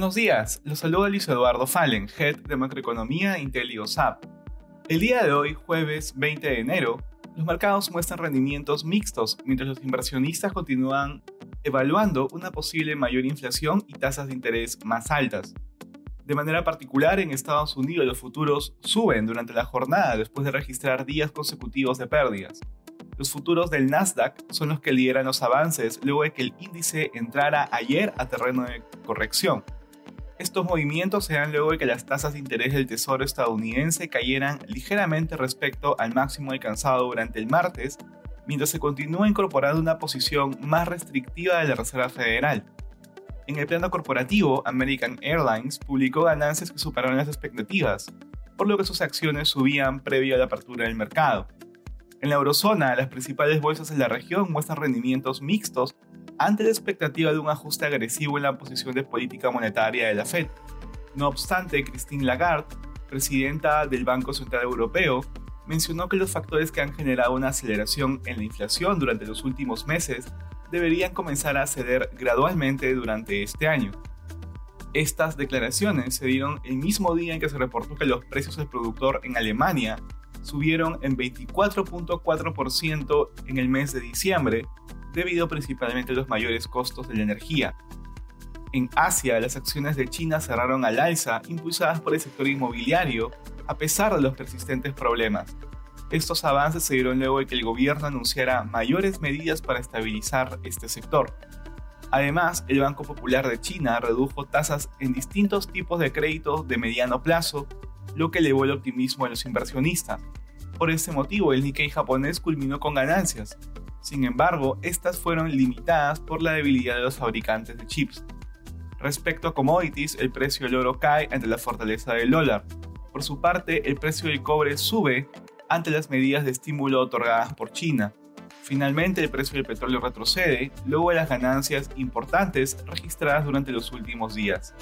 Buenos días, los saluda Luis Eduardo Fallen, Head de Macroeconomía de IntelioSAP. El día de hoy, jueves 20 de enero, los mercados muestran rendimientos mixtos mientras los inversionistas continúan evaluando una posible mayor inflación y tasas de interés más altas. De manera particular, en Estados Unidos los futuros suben durante la jornada después de registrar días consecutivos de pérdidas. Los futuros del Nasdaq son los que lideran los avances luego de que el índice entrara ayer a terreno de corrección. Estos movimientos se dan luego de que las tasas de interés del Tesoro estadounidense cayeran ligeramente respecto al máximo alcanzado durante el martes, mientras se continúa incorporando una posición más restrictiva de la Reserva Federal. En el plano corporativo, American Airlines publicó ganancias que superaron las expectativas, por lo que sus acciones subían previo a la apertura del mercado. En la eurozona, las principales bolsas de la región muestran rendimientos mixtos ante la expectativa de un ajuste agresivo en la posición de política monetaria de la Fed. No obstante, Christine Lagarde, presidenta del Banco Central Europeo, mencionó que los factores que han generado una aceleración en la inflación durante los últimos meses deberían comenzar a ceder gradualmente durante este año. Estas declaraciones se dieron el mismo día en que se reportó que los precios del productor en Alemania subieron en 24.4% en el mes de diciembre, debido principalmente a los mayores costos de la energía. En Asia, las acciones de China cerraron al alza, impulsadas por el sector inmobiliario, a pesar de los persistentes problemas. Estos avances se dieron luego de que el gobierno anunciara mayores medidas para estabilizar este sector. Además, el Banco Popular de China redujo tasas en distintos tipos de créditos de mediano plazo, lo que elevó el optimismo de los inversionistas. Por este motivo, el Nikkei japonés culminó con ganancias. Sin embargo, estas fueron limitadas por la debilidad de los fabricantes de chips. Respecto a commodities, el precio del oro cae ante la fortaleza del dólar. Por su parte, el precio del cobre sube ante las medidas de estímulo otorgadas por China. Finalmente, el precio del petróleo retrocede luego de las ganancias importantes registradas durante los últimos días.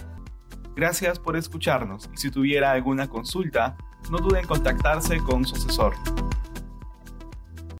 Gracias por escucharnos y si tuviera alguna consulta, no duden en contactarse con su asesor.